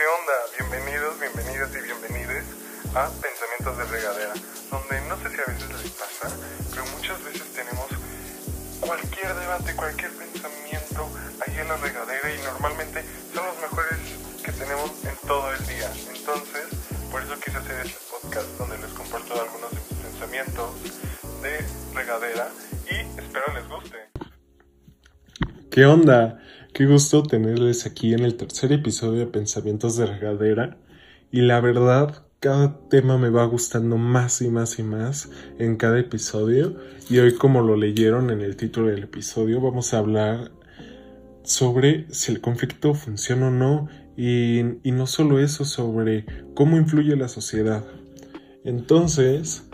¿Qué onda? Bienvenidos, bienvenidas y bienvenides a Pensamientos de Regadera, donde no sé si a veces les pasa, pero muchas veces tenemos cualquier debate, cualquier pensamiento ahí en la regadera y normalmente son los mejores que tenemos en todo el día. Entonces, por eso quise hacer este podcast donde les comparto algunos de mis pensamientos de regadera y espero les guste. ¿Qué onda? Qué gusto tenerles aquí en el tercer episodio de Pensamientos de Regadera. Y la verdad, cada tema me va gustando más y más y más en cada episodio. Y hoy, como lo leyeron en el título del episodio, vamos a hablar sobre si el conflicto funciona o no. Y, y no solo eso, sobre cómo influye la sociedad. Entonces,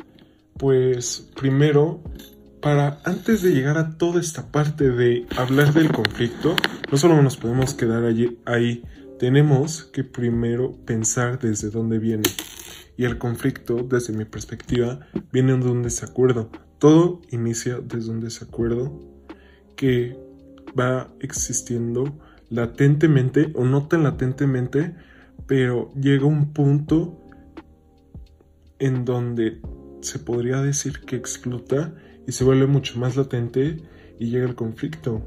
pues primero para antes de llegar a toda esta parte de hablar del conflicto, no solo nos podemos quedar allí, ahí, tenemos que primero pensar desde dónde viene. Y el conflicto, desde mi perspectiva, viene de un desacuerdo. Todo inicia desde un desacuerdo que va existiendo latentemente o no tan latentemente, pero llega un punto en donde se podría decir que explota y se vuelve mucho más latente y llega el conflicto.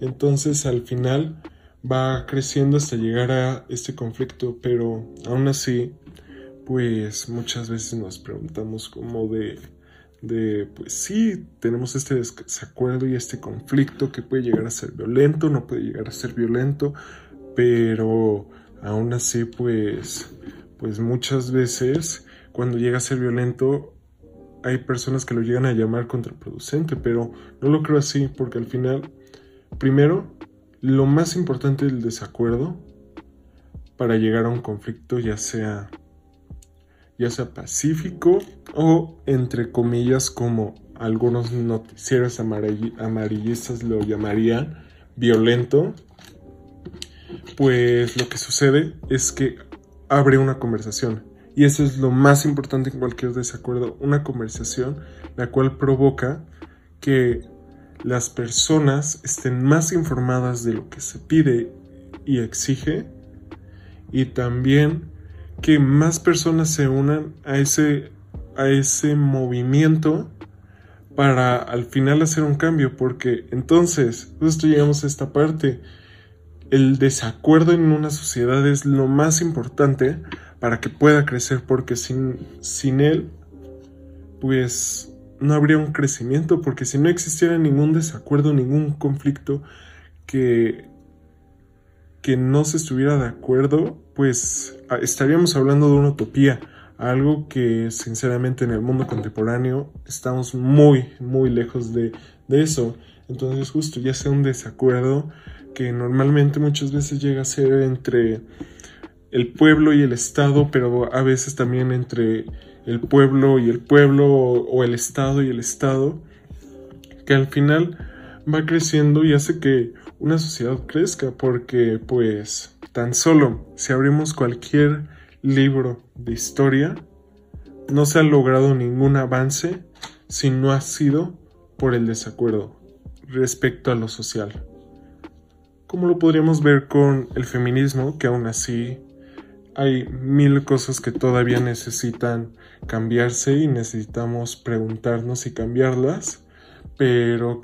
Entonces al final va creciendo hasta llegar a este conflicto, pero aún así, pues muchas veces nos preguntamos como de, de, pues sí, tenemos este desacuerdo y este conflicto que puede llegar a ser violento, no puede llegar a ser violento, pero aún así, pues, pues muchas veces cuando llega a ser violento hay personas que lo llegan a llamar contraproducente, pero no lo creo así, porque al final, primero, lo más importante del desacuerdo para llegar a un conflicto, ya sea ya sea pacífico o entre comillas como algunos noticieros amarillistas lo llamarían violento, pues lo que sucede es que abre una conversación. Y eso es lo más importante en cualquier desacuerdo, una conversación la cual provoca que las personas estén más informadas de lo que se pide y exige y también que más personas se unan a ese, a ese movimiento para al final hacer un cambio porque entonces justo llegamos a esta parte el desacuerdo en una sociedad es lo más importante para que pueda crecer, porque sin, sin él, pues no habría un crecimiento, porque si no existiera ningún desacuerdo, ningún conflicto que, que no se estuviera de acuerdo, pues estaríamos hablando de una utopía, algo que sinceramente en el mundo contemporáneo estamos muy, muy lejos de, de eso. Entonces justo ya sea un desacuerdo que normalmente muchas veces llega a ser entre el pueblo y el Estado, pero a veces también entre el pueblo y el pueblo o, el Estado y el Estado, que al final va creciendo y hace que una sociedad crezca, porque pues tan solo si abrimos cualquier libro de historia, no se ha logrado ningún avance si no ha sido por el desacuerdo respecto a lo social. Como lo podríamos ver con el feminismo, que aún así hay mil cosas que todavía necesitan cambiarse y necesitamos preguntarnos y cambiarlas, pero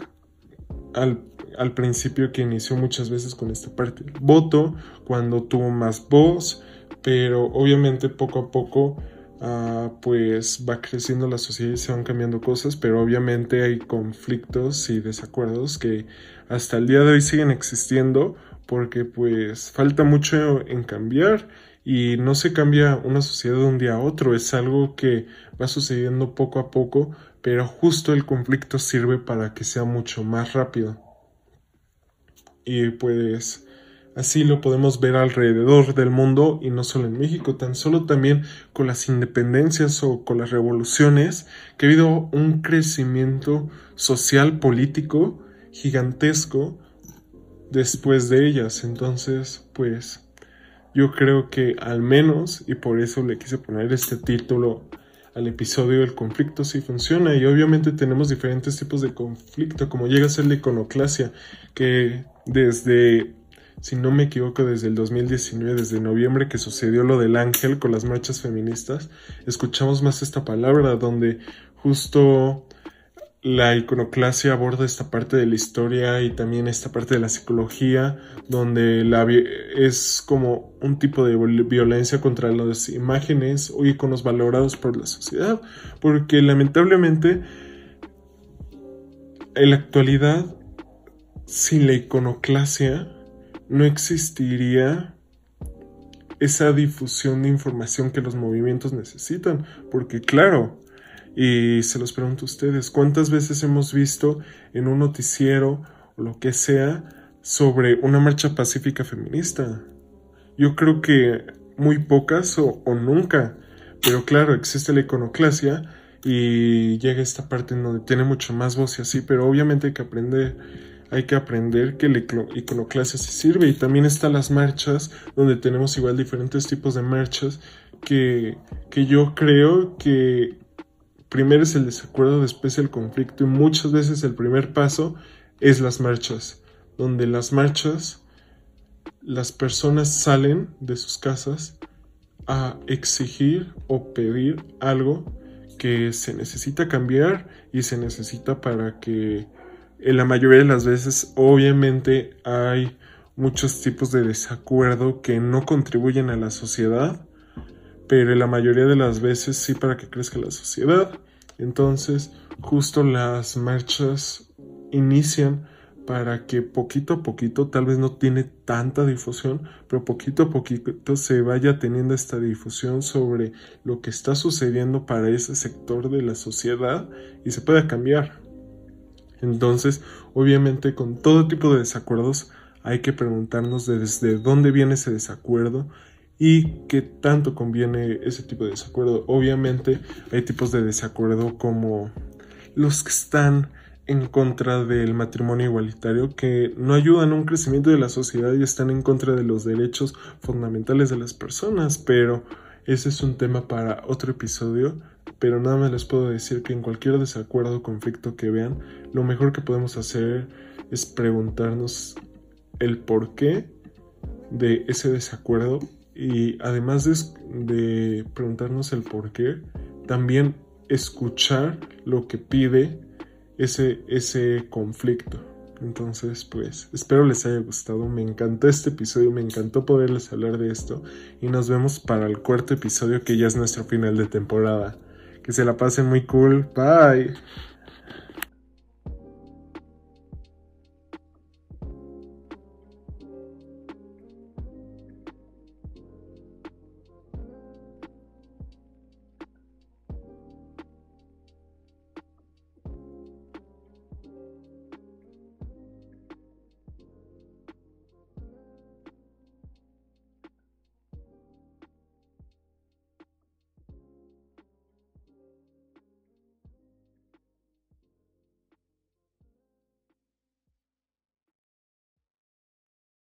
al, principio que inició muchas veces con esta parte voto, cuando tuvo más voz, pero obviamente poco a poco ah, pues va creciendo la sociedad y se van cambiando cosas, pero obviamente hay conflictos y desacuerdos que hasta el día de hoy siguen existiendo porque pues falta mucho en cambiar y no se cambia una sociedad de un día a otro, es algo que va sucediendo poco a poco, pero justo el conflicto sirve para que sea mucho más rápido. Y pues así lo podemos ver alrededor del mundo y no solo en México, tan solo también con las independencias o con las revoluciones, que ha habido un crecimiento social político gigantesco después de ellas. Entonces, pues yo creo que al menos, y por eso le quise poner este título al episodio del conflicto, sí funciona. Y obviamente tenemos diferentes tipos de conflicto, como llega a ser la iconoclasia, que desde si no me equivoco, desde el 2019, desde noviembre que sucedió lo del ángel con las marchas feministas, escuchamos más esta palabra donde justo la iconoclasia aborda esta parte de la historia y también esta parte de la psicología, donde la es como un tipo de violencia contra las imágenes o iconos valorados por la sociedad, porque lamentablemente en la actualidad, sin la iconoclasia, no existiría esa difusión de información que los movimientos necesitan, porque claro, y se los pregunto a ustedes, ¿cuántas veces hemos visto en un noticiero o lo que sea sobre una marcha pacífica feminista? Yo creo que muy pocas o, nunca. Pero claro, existe la iconoclasia y llega esta parte en donde tiene mucho más voz y así, pero obviamente hay que aprender, hay que aprender que la iconoclasia se sirve y también están las marchas donde tenemos igual diferentes tipos de marchas que, que yo creo que primero es el desacuerdo, después el conflicto y muchas veces el primer paso es las marchas, donde las marchas las personas salen de sus casas a exigir o pedir algo que se necesita cambiar y se necesita para que en la mayoría de las veces obviamente hay muchos tipos de desacuerdo que no contribuyen a la sociedad pero la mayoría de las veces sí para que crezca la sociedad. Entonces, justo las marchas inician para que poquito a poquito, tal vez no tiene tanta difusión, pero poquito a poquito se vaya teniendo esta difusión sobre lo que está sucediendo para ese sector de la sociedad y se pueda cambiar. Entonces, obviamente con todo tipo de desacuerdos hay que preguntarnos desde dónde viene ese desacuerdo y qué tanto conviene ese tipo de desacuerdo. Obviamente hay tipos de desacuerdo como los que están en contra del matrimonio igualitario, que no ayudan a un crecimiento de la sociedad y están en contra de los derechos fundamentales de las personas, pero ese es un tema para otro episodio, pero nada más les puedo decir que en cualquier desacuerdo o conflicto que vean, lo mejor que podemos hacer es preguntarnos el porqué de ese desacuerdo y además de, preguntarnos el por qué, también escuchar lo que pide ese, ese conflicto. Entonces, pues, espero les haya gustado. Me encantó este episodio, me encantó poderles hablar de esto. Y nos vemos para el cuarto episodio que ya es nuestro final de temporada. Que se la pasen muy cool. Bye.